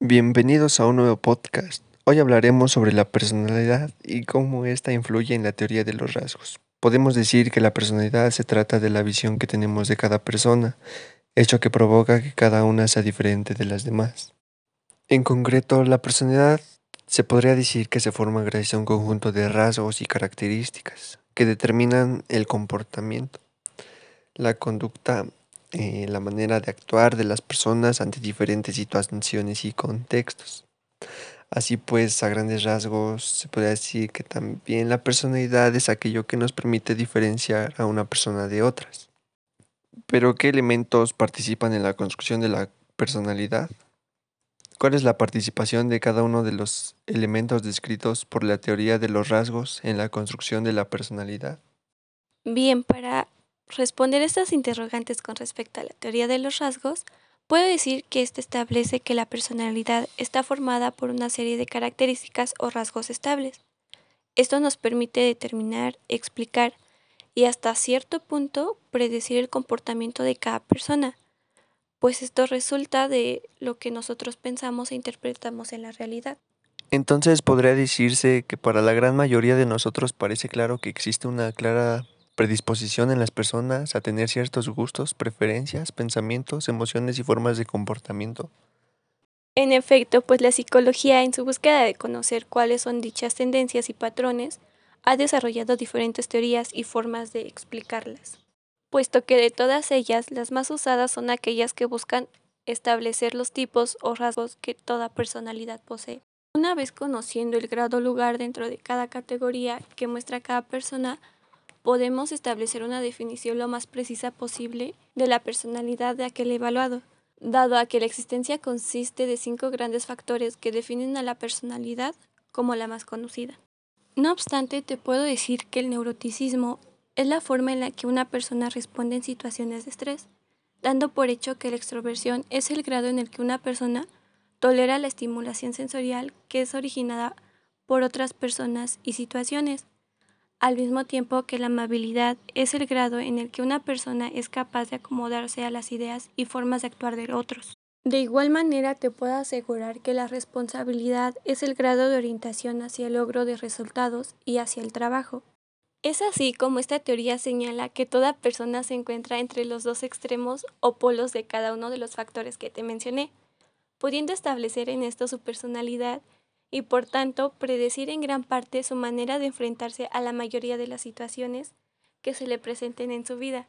Bienvenidos a un nuevo podcast. Hoy hablaremos sobre la personalidad y cómo ésta influye en la teoría de los rasgos. Podemos decir que la personalidad se trata de la visión que tenemos de cada persona, hecho que provoca que cada una sea diferente de las demás. En concreto, la personalidad se podría decir que se forma gracias a un conjunto de rasgos y características que determinan el comportamiento, la conducta, eh, la manera de actuar de las personas ante diferentes situaciones y contextos. Así pues, a grandes rasgos, se podría decir que también la personalidad es aquello que nos permite diferenciar a una persona de otras. Pero, ¿qué elementos participan en la construcción de la personalidad? ¿Cuál es la participación de cada uno de los elementos descritos por la teoría de los rasgos en la construcción de la personalidad? Bien, para responder estas interrogantes con respecto a la teoría de los rasgos, puedo decir que éste establece que la personalidad está formada por una serie de características o rasgos estables. Esto nos permite determinar, explicar y hasta cierto punto predecir el comportamiento de cada persona pues esto resulta de lo que nosotros pensamos e interpretamos en la realidad. Entonces podría decirse que para la gran mayoría de nosotros parece claro que existe una clara predisposición en las personas a tener ciertos gustos, preferencias, pensamientos, emociones y formas de comportamiento. En efecto, pues la psicología en su búsqueda de conocer cuáles son dichas tendencias y patrones, ha desarrollado diferentes teorías y formas de explicarlas puesto que de todas ellas las más usadas son aquellas que buscan establecer los tipos o rasgos que toda personalidad posee. Una vez conociendo el grado lugar dentro de cada categoría que muestra cada persona, podemos establecer una definición lo más precisa posible de la personalidad de aquel evaluado, dado a que la existencia consiste de cinco grandes factores que definen a la personalidad como la más conocida. No obstante, te puedo decir que el neuroticismo es la forma en la que una persona responde en situaciones de estrés, dando por hecho que la extroversión es el grado en el que una persona tolera la estimulación sensorial que es originada por otras personas y situaciones, al mismo tiempo que la amabilidad es el grado en el que una persona es capaz de acomodarse a las ideas y formas de actuar de otros. De igual manera te puedo asegurar que la responsabilidad es el grado de orientación hacia el logro de resultados y hacia el trabajo. Es así como esta teoría señala que toda persona se encuentra entre los dos extremos o polos de cada uno de los factores que te mencioné, pudiendo establecer en esto su personalidad y por tanto predecir en gran parte su manera de enfrentarse a la mayoría de las situaciones que se le presenten en su vida.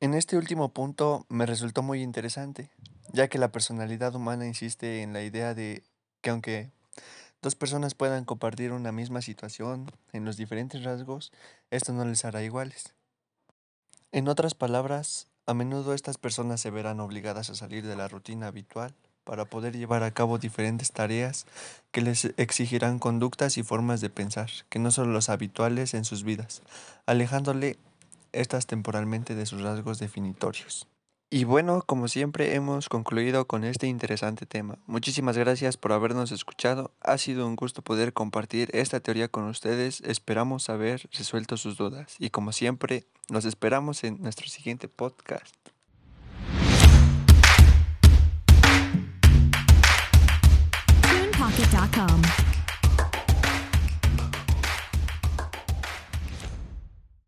En este último punto me resultó muy interesante, ya que la personalidad humana insiste en la idea de que aunque dos personas puedan compartir una misma situación en los diferentes rasgos, esto no les hará iguales. En otras palabras, a menudo estas personas se verán obligadas a salir de la rutina habitual para poder llevar a cabo diferentes tareas que les exigirán conductas y formas de pensar que no son los habituales en sus vidas, alejándole estas temporalmente de sus rasgos definitorios. Y bueno, como siempre hemos concluido con este interesante tema. Muchísimas gracias por habernos escuchado. Ha sido un gusto poder compartir esta teoría con ustedes. Esperamos haber resuelto sus dudas. Y como siempre, nos esperamos en nuestro siguiente podcast. Inc.com.